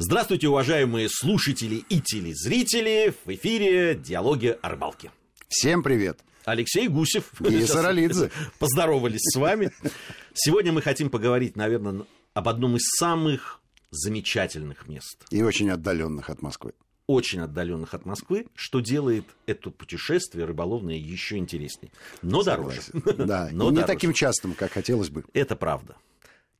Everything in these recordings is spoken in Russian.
Здравствуйте, уважаемые слушатели и телезрители. В эфире «Диалоги о рыбалке». Всем привет. Алексей Гусев. И Саралидзе. Поздоровались с вами. Сегодня мы хотим поговорить, наверное, об одном из самых замечательных мест. И очень отдаленных от Москвы. Очень отдаленных от Москвы, что делает это путешествие рыболовное еще интереснее. Но Согласен. дороже. Да, Но не дороже. таким частым, как хотелось бы. Это правда.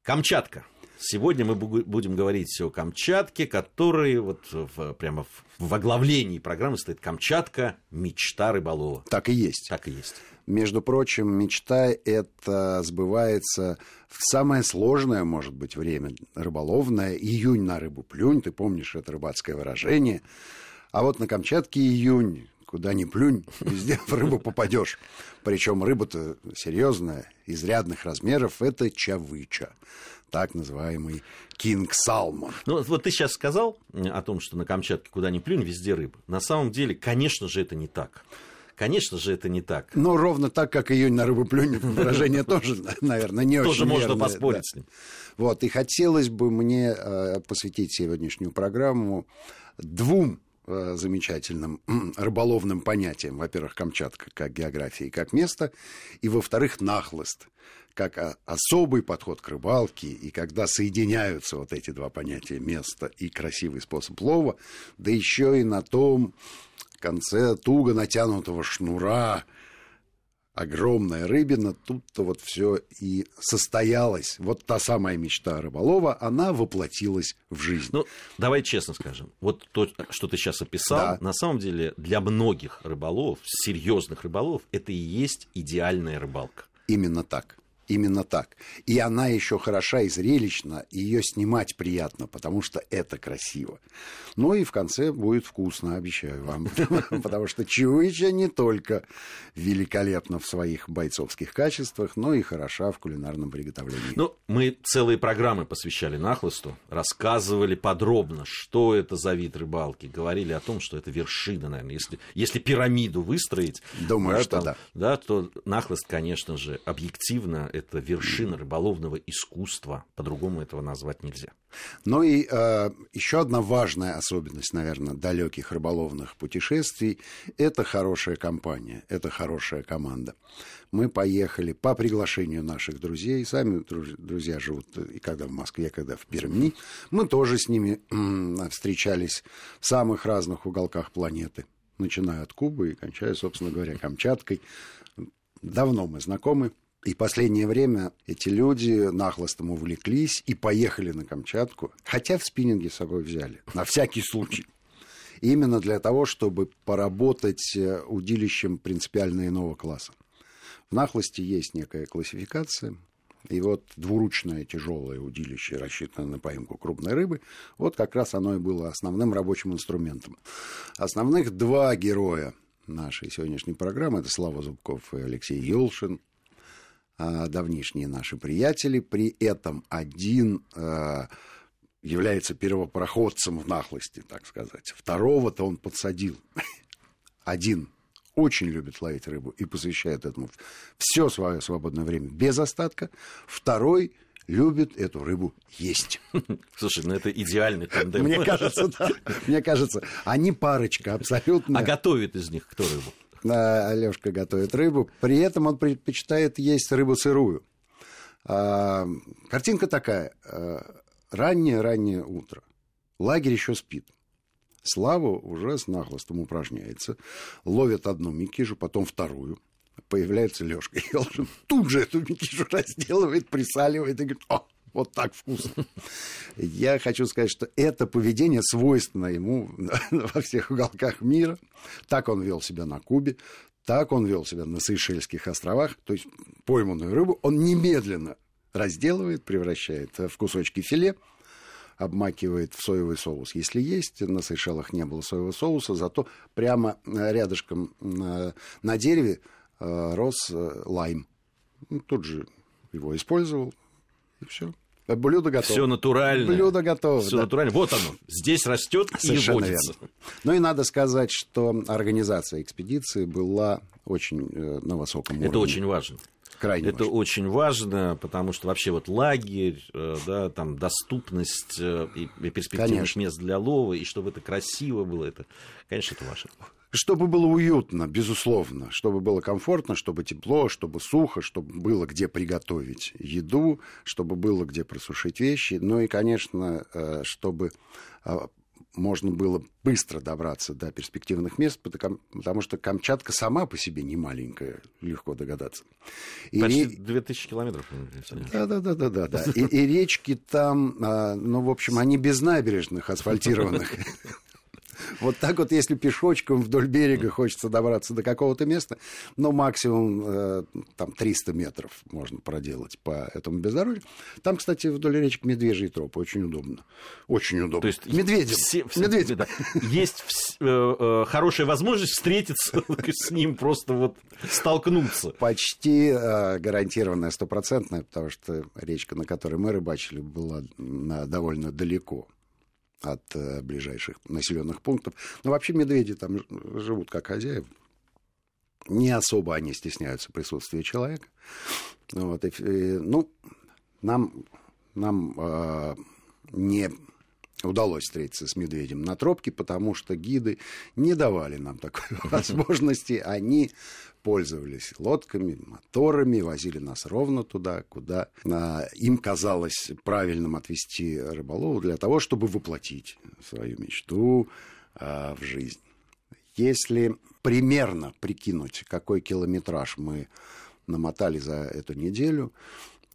Камчатка. Сегодня мы будем говорить о Камчатке, который вот в- прямо в, в оглавлении программы стоит Камчатка мечта рыболова. Так и есть. Так и есть. Между прочим, мечта это сбывается в самое сложное, может быть, время рыболовное. Июнь на рыбу плюнь, ты помнишь это рыбацкое выражение. А вот на Камчатке июнь, куда ни плюнь, везде в рыбу попадешь. Причем рыба-то серьезная, изрядных размеров, это чавыча, так называемый кинг салмон. Ну, вот- ты сейчас сказал о том, что на Камчатке куда ни плюнь, везде рыба. На самом деле, конечно же, это не так. Конечно же, это не так. Ну, ровно так, как июнь на рыбу плюнь, выражение тоже, наверное, не очень Тоже можно поспорить с ним. Вот, и хотелось бы мне э, посвятить сегодняшнюю программу двум э, замечательным рыболовным понятиям. Во-первых, Камчатка как география и как место, и, во-вторых, нахлыст как а, особый подход к рыбалке, и когда соединяются вот эти два понятия, место и красивый способ лова, да еще и на том конце туго натянутого шнура, огромная рыбина, тут-то вот все и состоялось. Вот та самая мечта рыболова, она воплотилась в жизнь. Ну, давай честно скажем. Вот то, что ты сейчас описал, Да. на самом деле для многих рыболовов, серьезных рыболовов, это и есть идеальная рыбалка. Именно так. Именно так. И она еще хороша и зрелищна, и ее снимать приятно, потому что это красиво. Ну и в конце будет вкусно, обещаю вам. Потому что Чуича не только великолепна в своих бойцовских качествах, но и хороша в кулинарном приготовлении. Ну, мы целые программы посвящали нахлысту, рассказывали подробно, что это за вид рыбалки, говорили о том, что это вершина, наверное. Если, если пирамиду выстроить, Думаю, что да. да, то нахлыст, конечно же, объективно, это вершина рыболовного искусства. По-другому этого назвать нельзя. Ну и э, еще одна важная особенность, наверное, далеких рыболовных путешествий – это хорошая компания, это хорошая команда. Мы поехали по приглашению наших друзей, сами друз- друзья живут и когда в Москве, когда в Перми. Мы тоже с ними м, встречались в самых разных уголках планеты, начиная от Кубы и кончая, собственно говоря, Камчаткой. Давно мы знакомы. И последнее время эти люди нахлостом увлеклись и поехали на Камчатку, хотя в спиннинге с собой взяли, на всякий случай. Именно для того, чтобы поработать э, удилищем принципиально иного класса. В нахлости есть некая классификация, и вот двуручное тяжелое удилище, рассчитанное на поимку крупной рыбы, вот как раз оно и было основным рабочим инструментом. Основных два героя нашей сегодняшней программы, это Слава Зубков и Алексей Елшин, давнишние наши приятели. При этом один а, является первопроходцем в нахлости, так сказать. Второго-то он подсадил. Один очень любит ловить рыбу и посвящает этому все свое свободное время без остатка. Второй любит эту рыбу есть. Слушай, ну это идеальный тандем. Мне кажется, да. Мне кажется, они парочка абсолютно. А готовит из них кто рыбу? Алешка готовит рыбу. При этом он предпочитает есть рыбу сырую. А, картинка такая. а, Раннее-раннее утро. Лагерь еще спит. Слава уже с нахлостом упражняется. Ловит одну микижу, потом вторую. Появляется Лешка Елшин. Тут же эту микишу разделывает, присаливает и говорит, о, вот так вкусно. Я хочу сказать, что это поведение свойственно ему во всех уголках мира. Так он вел себя на Кубе, так он вел себя на Сейшельских островах. То есть пойманную рыбу он немедленно разделывает, превращает в кусочки филе, обмакивает в соевый соус, если есть. На Сейшелах не было соевого соуса, зато прямо э, рядышком на, на дереве э, рос э, лайм. Ну, Тут же его использовал, и все. Блюдо готово. Все натурально. Блюдо готово. Все да. натурально. Вот оно. Здесь растет и Совершенно водится. верно. Ну и надо сказать, что организация экспедиции была очень э, на высоком уровне. Это очень важно. Крайне это важно. очень важно, потому что вообще вот лагерь, э, да, там доступность э, и и перспективных Конечно. мест для лова, и чтобы это красиво было, это, конечно, это важно. Чтобы было уютно, безусловно, чтобы было комфортно, чтобы тепло, чтобы сухо, чтобы было где приготовить еду, чтобы было где просушить вещи, ну и, конечно, э, чтобы э, можно было быстро добраться до перспективных мест, потому что Камчатка сама по себе не маленькая, легко догадаться. И Почти ре- 2000 километров. Ильич. да, да, да, да, да, да. И, и речки там, а, ну, в общем, они без набережных асфальтированных. Вот так вот, если пешочком вдоль берега хочется добраться до какого-то места, ну, максимум э, там 300 метров можно проделать по этому бездорожью. Там, кстати, вдоль речки Медвежий троп, очень удобно. Очень удобно. То есть Медведем. все- все- Медведем. да, есть э, э, хорошая возможность встретиться с ним, просто вот столкнуться. Почти э, гарантированная, стопроцентная, потому что речка, на которой мы рыбачили, была на- довольно далеко от э, ближайших населенных пунктов. Но вообще медведи там живут как хозяева. Не особо они стесняются присутствия человека. Вот, и, э, ну, нам, нам э, не удалось встретиться с медведем на тропке, потому что гиды не давали нам такой возможности. Они пользовались лодками, моторами, возили нас ровно туда, куда а, им казалось правильным отвести рыболову для того, чтобы воплотить свою мечту а, в жизнь. Если примерно прикинуть, какой километраж мы намотали за эту неделю,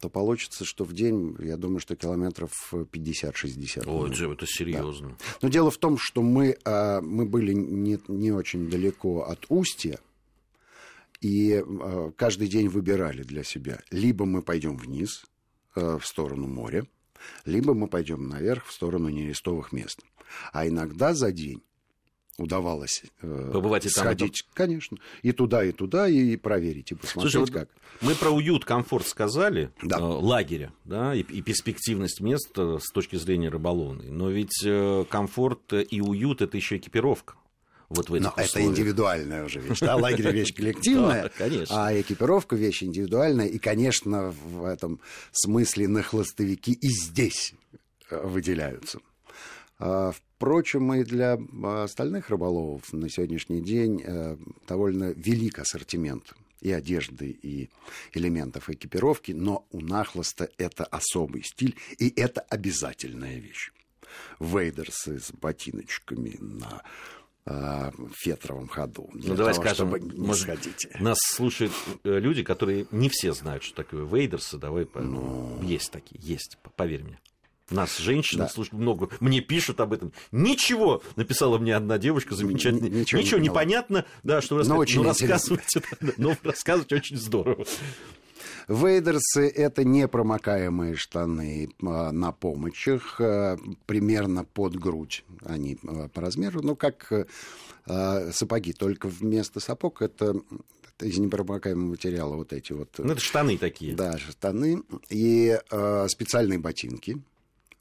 то получится, что в день, я думаю, что километров 50-60. Ой, мы Джем, это серьезно. но дело в том, что мы, а, мы были не, не очень далеко от устья, и а, каждый день выбирали для себя. Либо мы пойдем вниз, а, в сторону моря, либо мы пойдем наверх, в сторону нерестовых мест. А иногда за день удавалось э, Побывать и там, и сходить, конечно, и туда, и туда, и проверить, и посмотреть, Слушай, вот как. мы про уют, комфорт сказали, Да. э, лагеря, да, и, и перспективность мест э, с точки зрения рыболовной. Но ведь э, комфорт и уют это еще экипировка. Вот в этих Но это условиях. индивидуальная уже вещь. Да, лагерь вещь коллективная, а экипировка вещь индивидуальная. И, конечно, в этом смысле на хлостовики и здесь э, выделяются. А, Впрочем, и для а, остальных рыболовов на сегодняшний день э, довольно велик ассортимент и одежды, и элементов экипировки, но у нахлоста это особый стиль, и это обязательная вещь. Вейдерсы с ботиночками на фетровом ходу. Ну, давай того, скажем, чтобы не может, сходить. Нас слушают э, люди, которые не все знают, что такое вейдерсы. Давай, по- ну, есть такие, есть, поверь мне. Нас, женщины, Да. слушают много, мне пишут об этом. Ничего, написала мне одна девушка замечательная. Н- ничего Ничего, не не поняла. понятно, да, что рассказать. Но очень ну, да, да, но рассказывать очень здорово. Вейдерсы – это непромокаемые штаны а, на помощах, а, примерно под грудь они а, по размеру, ну, как сапоги, только вместо сапог это это из непромокаемого материала вот эти вот Ну, это штаны такие. да, штаны и э, специальные ботинки.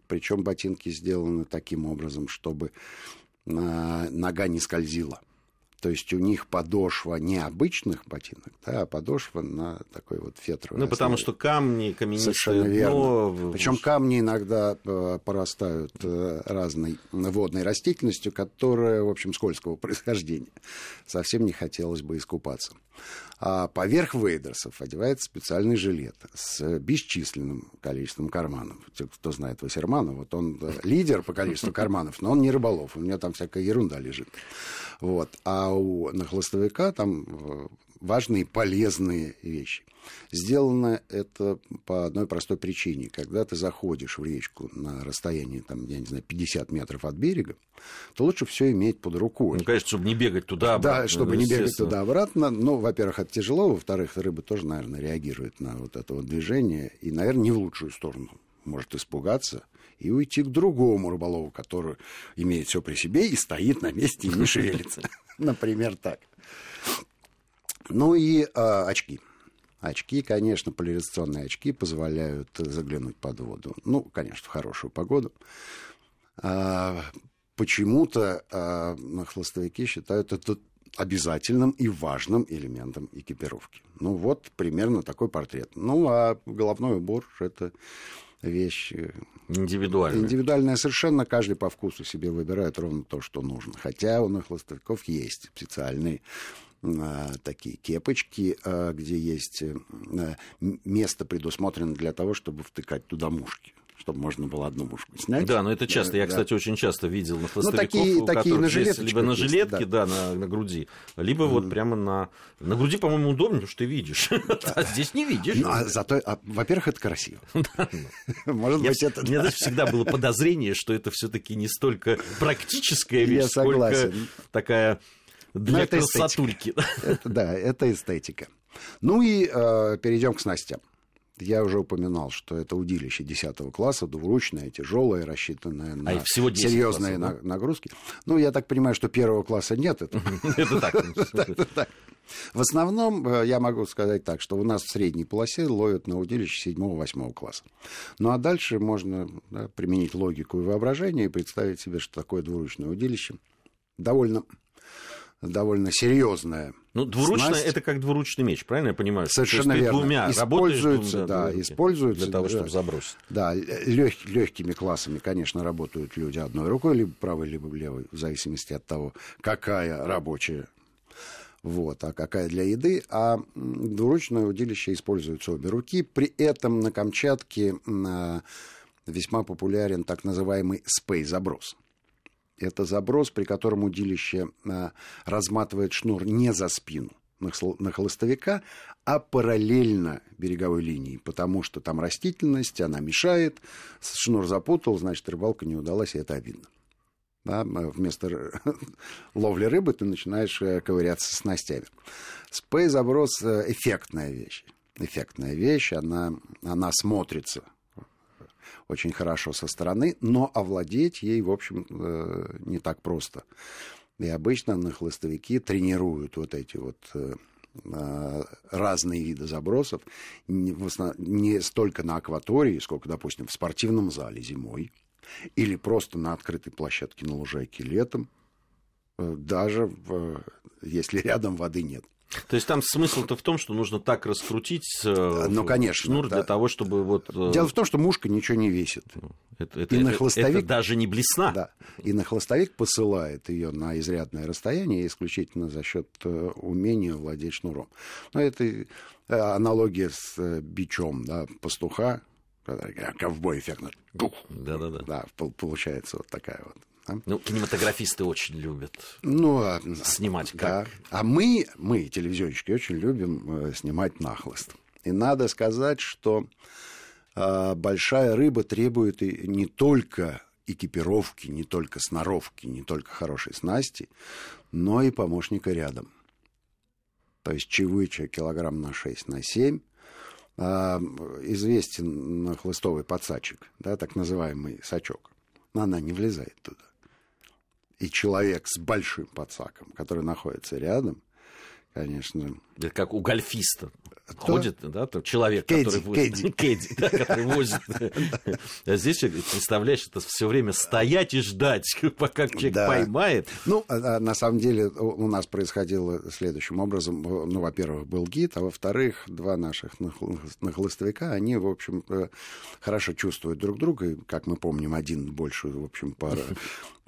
Причем ботинки сделаны таким образом, чтобы э, нога не скользила. То есть у них подошва не обычных ботинок, да, а подошва на такой вот фетровой Ну, потому что камни, каменистые Совершенно верно. дно, Причем камни иногда э, порастают э, разной водной растительностью, которая, в общем, скользкого происхождения. Совсем не хотелось бы искупаться. А поверх вейдерсов одевается специальный жилет с бесчисленным количеством карманов. Те, Кто знает Вассермана, вот он э, лидер по количеству карманов, но он не рыболов, у него там всякая ерунда лежит. Вот. А у нахлостовика там э, важные полезные вещи. Сделано это по одной простой причине. Когда ты заходишь в речку на расстоянии, там, я не знаю, 50 метров от берега, то лучше все иметь под рукой. Ну, конечно, чтобы не бегать туда Да, чтобы не бегать туда-обратно. Ну, во-первых, это тяжело. Во-вторых, рыба тоже, наверное, реагирует на вот это вот движение. И, наверное, не в лучшую сторону. Может испугаться и уйти к другому рыболову, который имеет все при себе и стоит на месте и не шевелится. Например, так. Ну и а, очки. Очки, конечно, поляризационные очки позволяют заглянуть под воду. Ну, конечно, в хорошую погоду. А, почему-то а, хлостовики считают это обязательным и важным элементом экипировки. Ну вот примерно такой портрет. Ну а головной убор это вещь э, индивидуальная. Индивидуальная совершенно, каждый по вкусу себе выбирает ровно то, что нужно. Хотя у нахлостовиков есть специальные а, такие кепочки, а, где есть а, место предусмотрено для того, чтобы втыкать туда мушки чтобы можно было одну мушку снять. Да, но это часто. Я, да. кстати, очень часто видел на хвостовиков, ну, такие, у такие которых есть либо на жилетке, есть, да, да на, на груди, либо mm. вот прямо на... На груди, по-моему, удобнее, потому что ты видишь. а здесь не видишь. Ну, а зато, а, во-первых, это красиво. Может быть, это... У меня всегда было подозрение, что это все таки не столько практическая вещь, сколько такая для красотульки. Да, это эстетика. Ну и э, перейдем к снастям. Я уже упоминал, что это удилище 10 класса, двуручное, тяжелое, рассчитанное на а серьезные классов, да? нагрузки. Ну, я так понимаю, что первого класса нет. Это так. В основном, э, я могу сказать так, что у нас в средней полосе ловят на удилище 7-8 класса. Ну, а дальше можно применить логику и воображение и представить себе, что такое двуручное удилище довольно довольно серьезная. Ну, двуручная снасть. это как двуручный меч, правильно я понимаю? Совершенно верно. Двумя используются, да, да, используются для того, чтобы забросить. Да, лег, легкими классами, конечно, работают люди одной рукой, либо правой, либо левой, в зависимости от того, какая рабочая вот, а какая для еды, а двуручное удилище используются обе руки. При этом на Камчатке весьма популярен так называемый спей-заброс. Это заброс, при котором удилище а, разматывает шнур не за спину на холостовика, а параллельно береговой линии, потому что там растительность, она мешает, шнур запутал, значит, рыбалка не удалась, и это обидно. Да, вместо ловли рыбы ты начинаешь э, ковыряться с снастями. Спей-заброс э, – эффектная вещь. Эффектная вещь, она, она смотрится очень хорошо со стороны, но овладеть ей, в общем, э, не так просто. И обычно на хлыстовики тренируют вот эти вот э, э, разные виды забросов не столько на акватории, сколько, допустим, в спортивном зале зимой или просто на открытой площадке на лужайке летом, даже в, если рядом воды нет. То есть там смысл-то в том, что нужно так раскрутить э, ну, конечно, шнур да. для того, чтобы вот... Э, Дело в том, что мушка ничего не весит. Ну, это, это, и это, на хлостовик, это даже не блесна. Да. И на хлостовик посылает ее на изрядное расстояние исключительно за счет э, умения владеть шнуром. Но это аналогия с бичом да, пастуха, ковбой эффектно. Да-да-да. Да, получается вот такая вот а? Ну, кинематографисты очень любят ну, а, снимать как. Да. А мы, мы, телевизионщики, очень любим э, снимать нахлост. И надо сказать, что э, большая рыба требует и не только экипировки, не только сноровки, не только хорошей снасти, но и помощника рядом. То есть чевыча килограмм на 6, на 7 а, известен хлыстовый подсачек, да, так называемый сачок. Но она не влезает туда и человек с большим подсаком, который находится рядом, конечно... Это как у гольфиста. Ходит, да, там человек, Кэдди, который возит... Кэдди. да, который возит. А здесь, представляешь, это все время стоять и ждать, пока человек да. поймает. Ну, а, а, на самом деле у нас происходило следующим образом. Ну, во-первых, был гид, а во-вторых, два наших нахлыстовика, они, в общем, э, хорошо чувствуют друг друга. И, как мы помним, один больше, в общем, по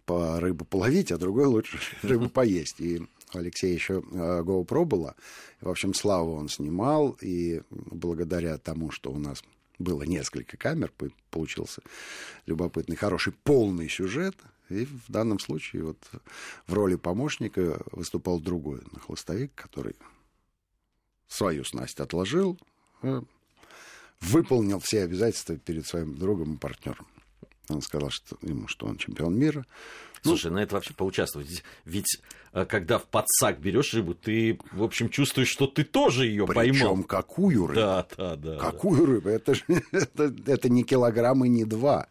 по рыбу половить, а другой лучше рыбу поесть. И у Алексея еще э, GoPro было. В общем, славу он снимал, и благодаря тому, что у нас было несколько камер, получился любопытный, хороший, полный сюжет. И в данном случае вот в роли помощника выступал другой нахлостовик, который свою снасть отложил, э, выполнил все обязательства перед своим другом и партнером. Он сказал что, ему, что он чемпион мира. Ну, Слушай, ну, на это вообще поучаствовать. Ведь э, когда в подсак берешь рыбу, ты, в общем, чувствуешь, что ты тоже ее поймал. Причем какую рыбу? Да, да, да. Какую да. рыбу? Это, же, это, это не килограмм и не два.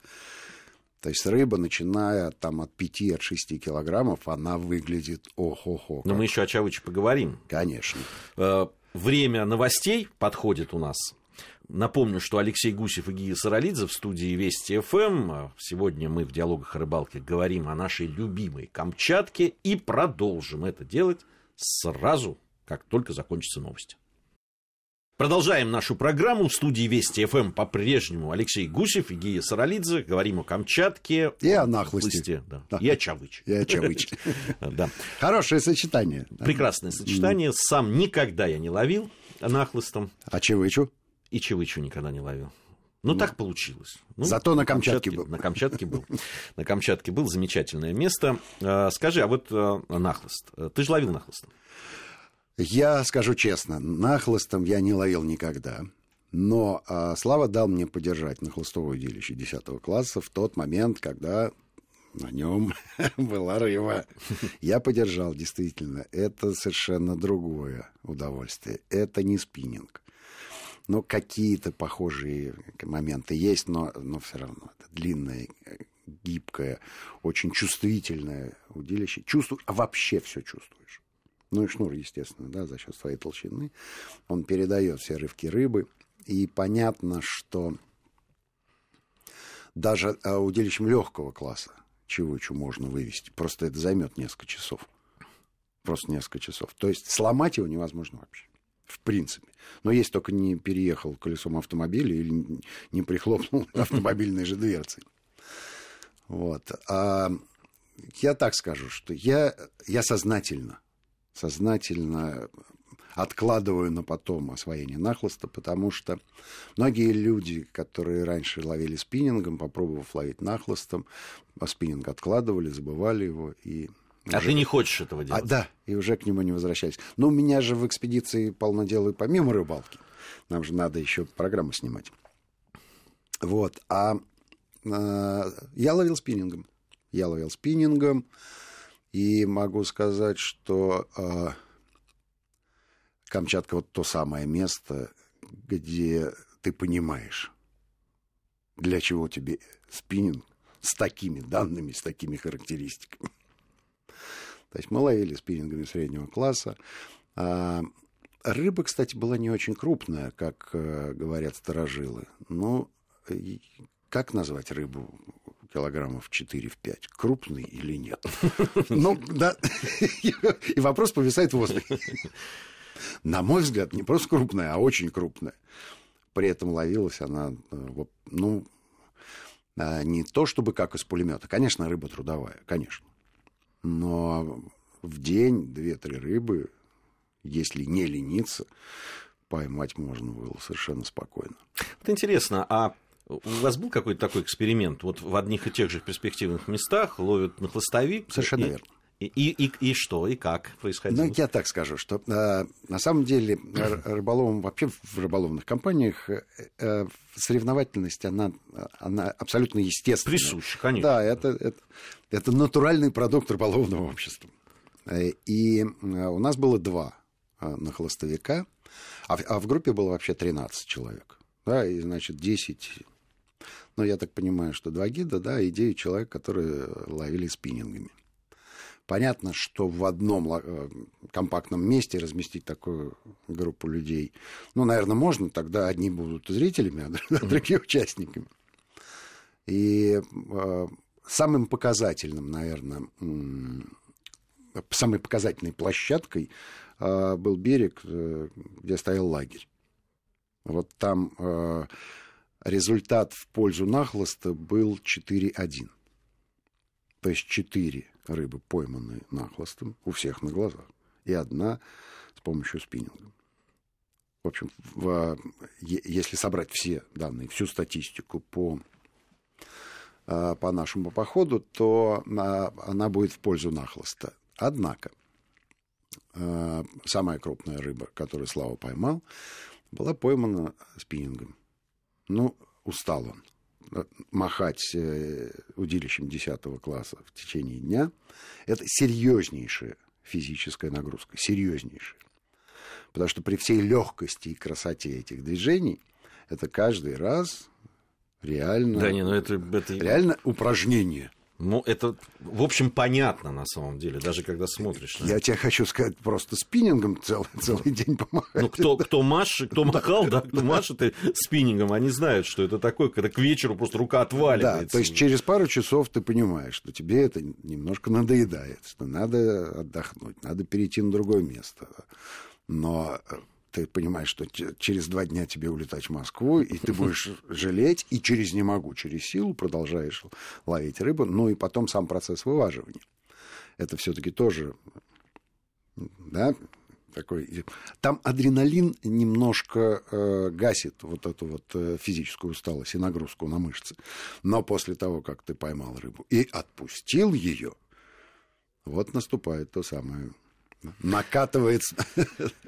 То есть рыба, начиная там, от 5-6 от килограммов, она выглядит ох-ох-ох. Но мы еще о Чавыче поговорим. Конечно. Э, время новостей подходит у нас. Напомню, что Алексей Гусев и Гия Саралидзе в студии Вести ФМ. Сегодня мы в диалогах о рыбалке говорим о нашей любимой Камчатке и продолжим это делать сразу, как только закончатся новости. Продолжаем нашу программу. В студии Вести ФМ по-прежнему Алексей Гусев и Гия Саралидзе. Говорим о Камчатке. И о нахлости. Да. Да. И о Чавыче. И о Чавыче. Да. Хорошее сочетание. Прекрасное сочетание. Сам никогда я не ловил нахлыстом. А Чавычу? И Чавычу никогда не ловил. Ну, ну, так получилось. Ну, Зато на Камчатке, Камчатке был. На Камчатке был. На Камчатке был замечательное место. А, скажи, а вот а, нахлыст. Ты же ловил нахлыстом? Я скажу честно, нахлыстом я не ловил никогда. Но а, Слава дал мне подержать на хлыстовое удилище 10 класса в тот момент, когда на нем была рыба. Я подержал, действительно. Это совершенно другое удовольствие. Это не спиннинг. Но какие-то похожие моменты есть, но, но все равно это длинное, гибкое, очень чувствительное удилище. Чувствуешь, а вообще все чувствуешь. Ну и шнур, естественно, да, за счет своей толщины. Он передает все рывки рыбы. И понятно, что даже а, удилищем легкого класса чевычу можно вывести. Просто это займет несколько часов. Просто несколько часов. То есть сломать его невозможно вообще. В принципе. Но если только не переехал колесом автомобиля или не прихлопнул автомобильной же дверцей. Вот. А я так скажу, что я, я сознательно сознательно откладываю на потом освоение нахлыста, потому что многие люди, которые раньше ловили спиннингом, попробовав ловить нахлыстом, а спиннинг откладывали, забывали его и а уже... ты не хочешь этого а, делать? А, да, и уже к нему не возвращались. Но у меня же в экспедиции полно дела и помимо рыбалки. Нам же надо еще программу снимать. Вот. А, а я ловил спиннингом. Я ловил спиннингом. И могу сказать, что э, Камчатка вот то самое место, где ты понимаешь, для чего тебе спиннинг с такими данными, с такими характеристиками. То есть мы ловили спиннингами среднего класса. А, рыба, кстати, была не очень крупная, как э, говорят старожилы. Но как назвать рыбу килограммов 4 в 5. Крупный или нет? Ну, да. И вопрос повисает в воздухе. На мой взгляд, не просто крупная, а очень крупная. При этом ловилась она, э, ну, э, не то чтобы как из пулемета. Конечно, рыба трудовая, конечно. Но в день две-три рыбы, если не лениться, поймать можно было совершенно спокойно. Вот интересно, а у вас был какой-то такой эксперимент? Вот в одних и тех же перспективных местах ловят на хвостовик. Совершенно и, верно. И, и, и, и что, и как происходило? Ну, я так скажу, что э, на самом деле рыболовам, вообще в рыболовных компаниях э, э, соревновательность, она, она абсолютно естественная. Присуща, конечно. Да, это, это, это натуральный продукт рыболовного общества. Э, и э, у нас было два на холостовика, а, а в группе было вообще 13 человек. Да, и, значит, 10 ну, я так понимаю, что два гида, да, и девять человек, которые ловили спиннингами. Понятно, что в одном э, компактном месте разместить такую группу людей, ну, наверное, можно, тогда одни будут зрителями, а другие участниками. И э, самым показательным, наверное, самой показательной площадкой э, был берег, где стоял лагерь. Вот там результат в пользу нахлоста был 4-1. То есть 4 рыбы пойманные нахлостом у всех на глазах. И одна с помощью спиннинга. В общем, в, если собрать все данные, всю статистику по, а, по нашему походу, то а, она будет в пользу нахлоста. Однако, а, самая крупная рыба, которую Слава поймал, была поймана спиннингом. Ну, устал он махать э, удилищем 10 класса в течение дня. Это серьезнейшая физическая нагрузка, серьезнейшая. Потому что при всей легкости и красоте этих движений это каждый раз реально, да, не, ну это, это... реально упражнение. Ну, это, в общем, понятно на самом деле, даже когда смотришь. Я тебе хочу сказать, просто спиннингом целый, целый день помахать. Ну, кто, кто, маш, кто махал, да, кто машет спиннингом, они знают, что это такое, когда к вечеру просто рука отваливается. Да, то есть через пару часов ты понимаешь, что тебе это немножко надоедает, что надо отдохнуть, надо перейти на другое место. Но э, ты понимаешь, что через два дня тебе улетать в Москву, и ты будешь жалеть, и через «не могу», через силу продолжаешь ловить рыбу, ну и потом сам процесс вываживания. Это все-таки тоже, да, такой... Там адреналин немножко э, гасит вот эту вот э, физическую усталость и нагрузку на мышцы. Но после того, как ты поймал рыбу и отпустил ее, вот наступает то самое накатывается.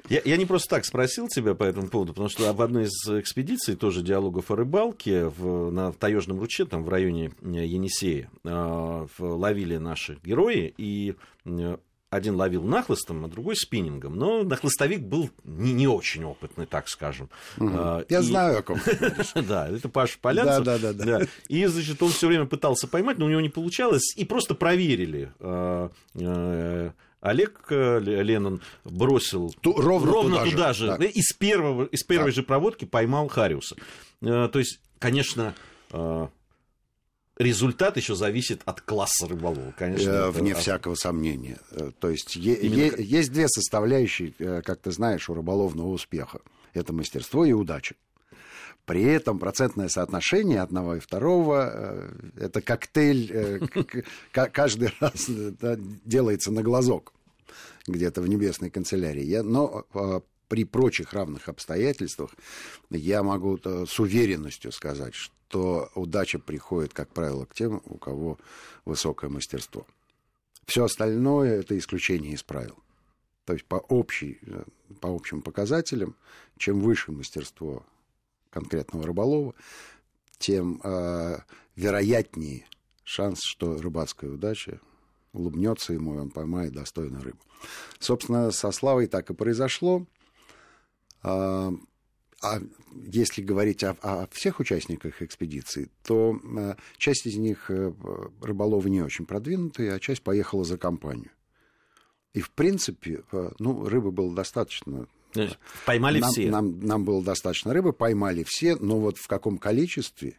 Я, я не просто так спросил тебя по этому поводу, потому что в одной из экспедиций, тоже диалогов о рыбалке, в, на Таежном ручье, там в районе э, Енисея, э, ловили наши герои, и э, один ловил нахлыстом, а другой спиннингом. Но нахлыстовик был не, не очень опытный, так скажем. Угу. Я и... знаю, о ком Да, это Паша Полянцев. Да, да, да, да. И, значит, он все время пытался поймать, но у него не получалось. И просто проверили Олег э, Леннон бросил Ту, ровно, ровно туда, туда же, же да. из, первого, из первой да. же проводки поймал Хариуса. Э, то есть, конечно, э, результат еще зависит от класса рыболова, конечно. Вне это... всякого сомнения. То есть Именно... е- есть две составляющие, как ты знаешь, у рыболовного успеха. Это мастерство и удача. При этом процентное соотношение одного и второго – это коктейль каждый раз делается на глазок где-то в небесной канцелярии. Я, но а, при прочих равных обстоятельствах я могу э, с уверенностью сказать, что удача приходит, как правило, к тем, у кого высокое мастерство. Все остальное это исключение из правил. То есть по, общей, э, по общим показателям, чем выше мастерство конкретного рыболова, тем э, вероятнее шанс, что рыбацкая удача улыбнется ему, и он поймает достойную рыбу. Собственно, со Славой так и произошло. А, а если говорить о, о всех участниках экспедиции, то а, часть из них э, рыболовы не очень продвинутые, а часть поехала за компанию. И, в принципе, э, ну, рыбы было достаточно. Поймали нам, все. Нам, нам было достаточно рыбы, поймали все, но вот в каком количестве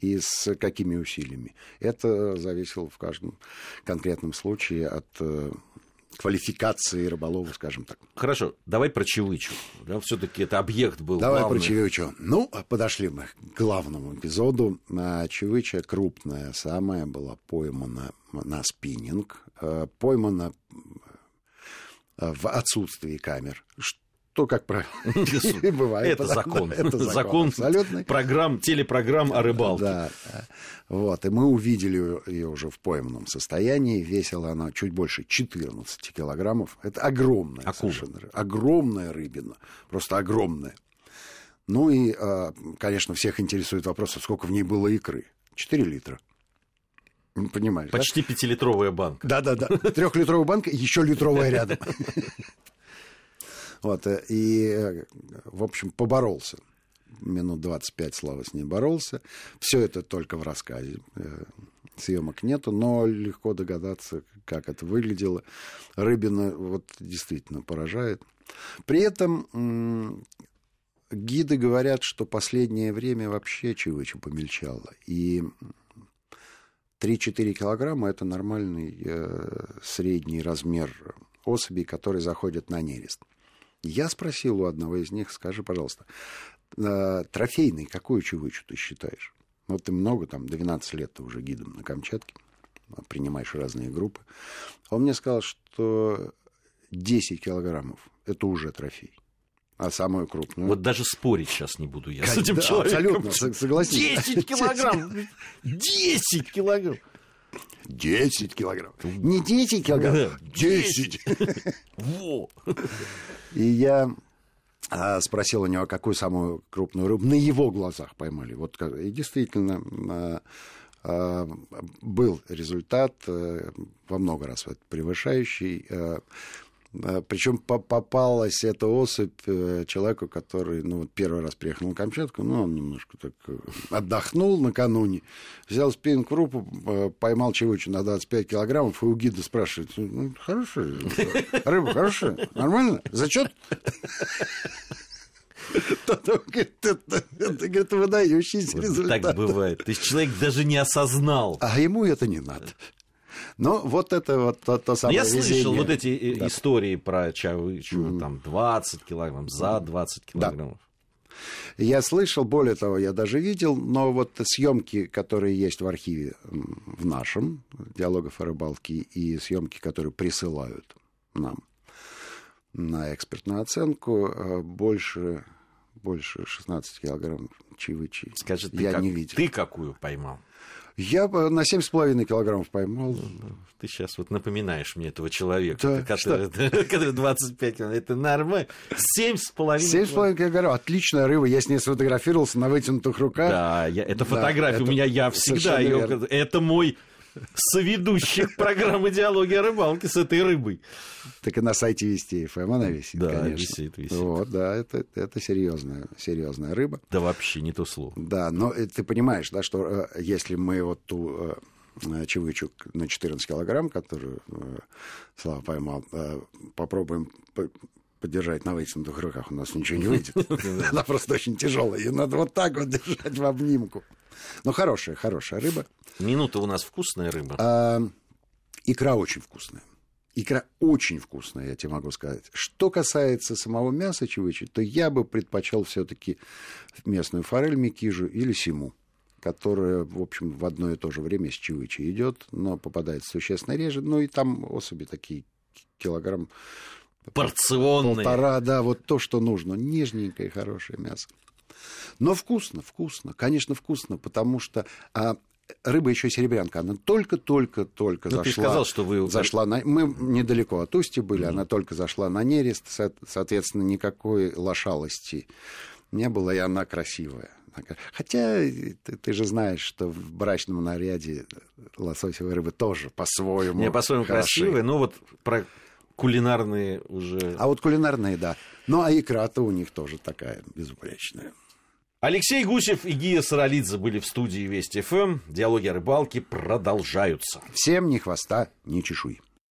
и с какими усилиями. Это зависело в каждом конкретном случае от э, квалификации рыболова, скажем так. Хорошо, давай про Чевычу. Да, Все-таки это объект был Давай главный. про Чевычу. Ну, подошли мы к главному эпизоду. Чевыча крупная самая была поймана на спиннинг. Э, поймана э, в отсутствии камер, то, как правило, бывает. Это закон. Это закон абсолютный. Программ, телепрограмм о рыбалке. Да. Вот. И мы увидели ее уже в пойманном состоянии. Весила она чуть больше 14 килограммов. Это огромная Акула. совершенно. Огромная рыбина. Просто огромная. Ну и, а, конечно, всех интересует вопрос, а сколько в ней было икры. 4 литра. Понимаешь, Почти да? пятилитровая банка. Да-да-да. Трехлитровая банка, еще литровая рядом. Вот, э, и, э, в общем, поборолся. Минут 25 Слава с ней боролся. Все это только в рассказе. Э, съемок нету, но легко догадаться, как это выглядело. Рыбина вот действительно поражает. При этом гиды говорят, что последнее время вообще чевыча помельчало. И 3-4 килограмма – это нормальный э, средний размер особей, которые заходят на нерест. Я спросил у одного из них, скажи, пожалуйста, э, трофейный какую чевычу ты считаешь? Вот ты много, там, 12 лет ты уже гидом на Камчатке, принимаешь разные группы. Он мне сказал, что 10 килограммов – это уже трофей. А самую крупную? Вот даже спорить сейчас не буду я с этим человеком. Абсолютно, согласен. 10 килограмм! 10 килограмм! 10 килограмм. Не 10 килограмм, 10. Во! И я а, спросил у него, какую самую крупную рыбу на его глазах поймали. Вот, и действительно, а, а, был результат во много раз превышающий. Причем попалась эта особь э, человеку, который ну, вот первый раз приехал на Камчатку, ну, он немножко так э, отдохнул накануне, взял спиннинг рупу, э, поймал чевучу на 25 килограммов, и у гида спрашивает, ну, хорошая рыба, хорошая, нормально, зачет? Это, говорит, выдающийся результат. Так бывает. То есть человек даже не осознал. А ему это не надо. Ну, вот это вот то, то самое Я везение. слышал вот эти да. истории про чавычу, mm-hmm. там 20 килограмм, за 20 килограммов. Да. Я слышал, более того, я даже видел, но вот съемки, которые есть в архиве в нашем, диалогов о рыбалке, и съемки, которые присылают нам на экспертную оценку, э, больше, больше 16 килограмм чивычи. Скажи, ты, я как, не видел. ты какую поймал? Я на 7,5 килограммов поймал. Ну, ну, ты сейчас вот напоминаешь мне этого человека, да, который, который 25 килограмм. Это нормально. 7,5 7,5 килограмм. Отличная рыба. Я с ней сфотографировался на вытянутых руках. Да, я, это фотография да, у меня. Я всегда ее... Это мой соведущих программы «Диалоги о рыбалке» с этой рыбой. Так и на сайте Вести ФМ она висит, да, конечно. висит, висит. Вот, да, это, это серьезная, серьезная рыба. Да вообще не то слово. Да, но ты понимаешь, да, что э, если мы вот ту э, чевычу на 14 килограмм, которую э, Слава поймал, попробуем подержать на вытянутых руках, у нас ничего не выйдет. Она просто очень тяжелая. Ее надо вот так вот держать в обнимку. Но хорошая, хорошая рыба. Минута у нас вкусная рыба. А, икра очень вкусная. Икра очень вкусная, я тебе могу сказать. Что касается самого мяса чевычи, то я бы предпочел все-таки местную форель микижу или симу, которая, в общем, в одно и то же время с чевычи идет, но попадает существенно реже. Ну и там особи такие килограмм порционные. Полтора, да, вот то, что нужно. Нежненькое, хорошее мясо. Но вкусно, вкусно, конечно, вкусно, потому что а, рыба еще серебрянка, она только-только-только зашла. Ты сказал, что вы... Зашла на... Мы недалеко от Усти были, mm-hmm. она только зашла на нерест, соответственно, никакой лошалости не было, и она красивая. Хотя ты, ты же знаешь, что в брачном наряде лососевые рыбы тоже по-своему Не, по-своему красивые, но вот про кулинарные уже... А вот кулинарные, да. Ну, а икра-то у них тоже такая безупречная. Алексей Гусев и Гия Саралидзе были в студии Вести ФМ. Диалоги о рыбалке продолжаются. Всем ни хвоста, ни чешуи.